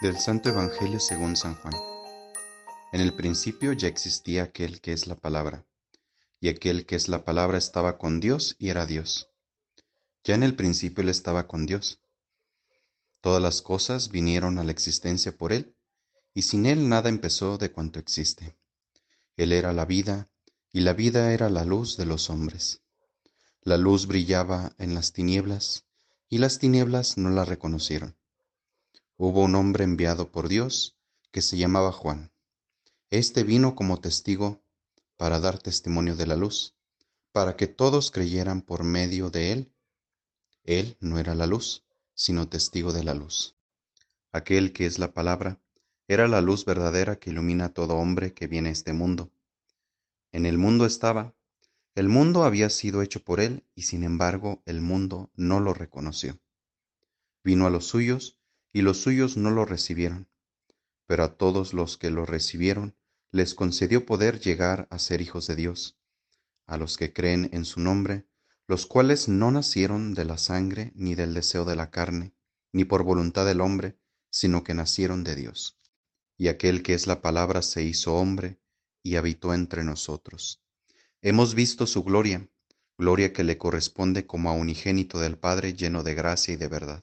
Del Santo Evangelio según San Juan. En el principio ya existía aquel que es la palabra, y aquel que es la palabra estaba con Dios y era Dios. Ya en el principio él estaba con Dios. Todas las cosas vinieron a la existencia por él, y sin él nada empezó de cuanto existe. Él era la vida, y la vida era la luz de los hombres. La luz brillaba en las tinieblas, y las tinieblas no la reconocieron hubo un hombre enviado por Dios que se llamaba Juan. Este vino como testigo para dar testimonio de la luz, para que todos creyeran por medio de él. Él no era la luz, sino testigo de la luz. Aquel que es la palabra era la luz verdadera que ilumina a todo hombre que viene a este mundo. En el mundo estaba, el mundo había sido hecho por él, y sin embargo el mundo no lo reconoció. Vino a los suyos, y los suyos no lo recibieron. Pero a todos los que lo recibieron, les concedió poder llegar a ser hijos de Dios, a los que creen en su nombre, los cuales no nacieron de la sangre, ni del deseo de la carne, ni por voluntad del hombre, sino que nacieron de Dios. Y aquel que es la palabra se hizo hombre y habitó entre nosotros. Hemos visto su gloria, gloria que le corresponde como a unigénito del Padre lleno de gracia y de verdad.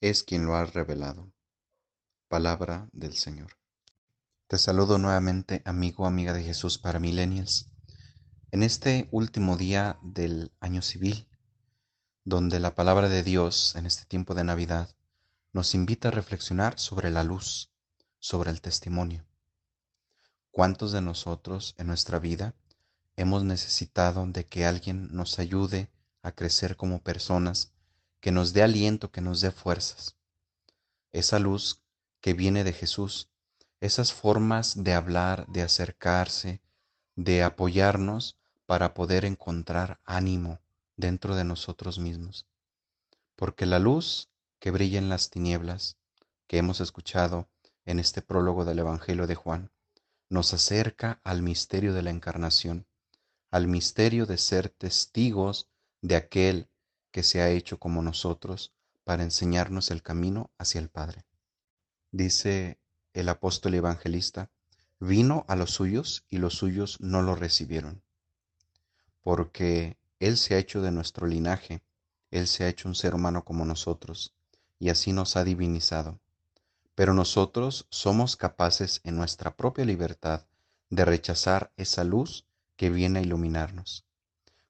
es quien lo ha revelado. Palabra del Señor. Te saludo nuevamente, amigo, amiga de Jesús para Millennials, en este último día del año civil, donde la palabra de Dios en este tiempo de Navidad nos invita a reflexionar sobre la luz, sobre el testimonio. ¿Cuántos de nosotros en nuestra vida hemos necesitado de que alguien nos ayude a crecer como personas que nos dé aliento, que nos dé fuerzas. Esa luz que viene de Jesús, esas formas de hablar, de acercarse, de apoyarnos para poder encontrar ánimo dentro de nosotros mismos. Porque la luz que brilla en las tinieblas, que hemos escuchado en este prólogo del Evangelio de Juan, nos acerca al misterio de la encarnación, al misterio de ser testigos de aquel que se ha hecho como nosotros para enseñarnos el camino hacia el Padre. Dice el apóstol evangelista, vino a los suyos y los suyos no lo recibieron, porque Él se ha hecho de nuestro linaje, Él se ha hecho un ser humano como nosotros, y así nos ha divinizado. Pero nosotros somos capaces en nuestra propia libertad de rechazar esa luz que viene a iluminarnos.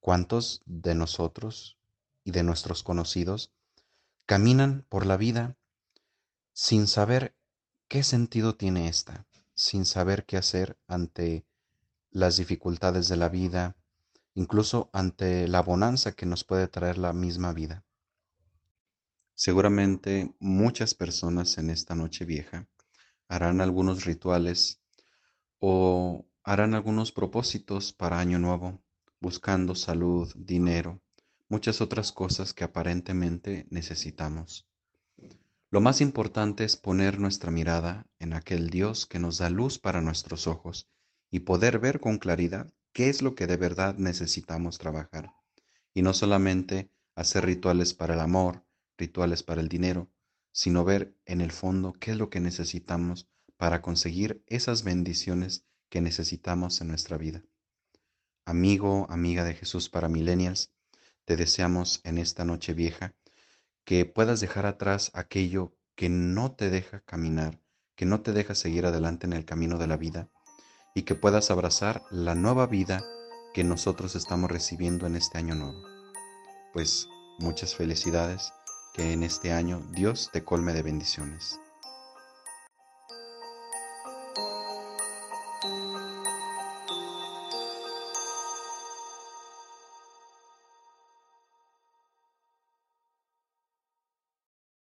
¿Cuántos de nosotros de nuestros conocidos caminan por la vida sin saber qué sentido tiene esta, sin saber qué hacer ante las dificultades de la vida, incluso ante la bonanza que nos puede traer la misma vida. Seguramente muchas personas en esta noche vieja harán algunos rituales o harán algunos propósitos para Año Nuevo, buscando salud, dinero, muchas otras cosas que aparentemente necesitamos. Lo más importante es poner nuestra mirada en aquel Dios que nos da luz para nuestros ojos y poder ver con claridad qué es lo que de verdad necesitamos trabajar. Y no solamente hacer rituales para el amor, rituales para el dinero, sino ver en el fondo qué es lo que necesitamos para conseguir esas bendiciones que necesitamos en nuestra vida. Amigo, amiga de Jesús para millennials, te deseamos en esta noche vieja que puedas dejar atrás aquello que no te deja caminar, que no te deja seguir adelante en el camino de la vida y que puedas abrazar la nueva vida que nosotros estamos recibiendo en este año nuevo. Pues muchas felicidades, que en este año Dios te colme de bendiciones.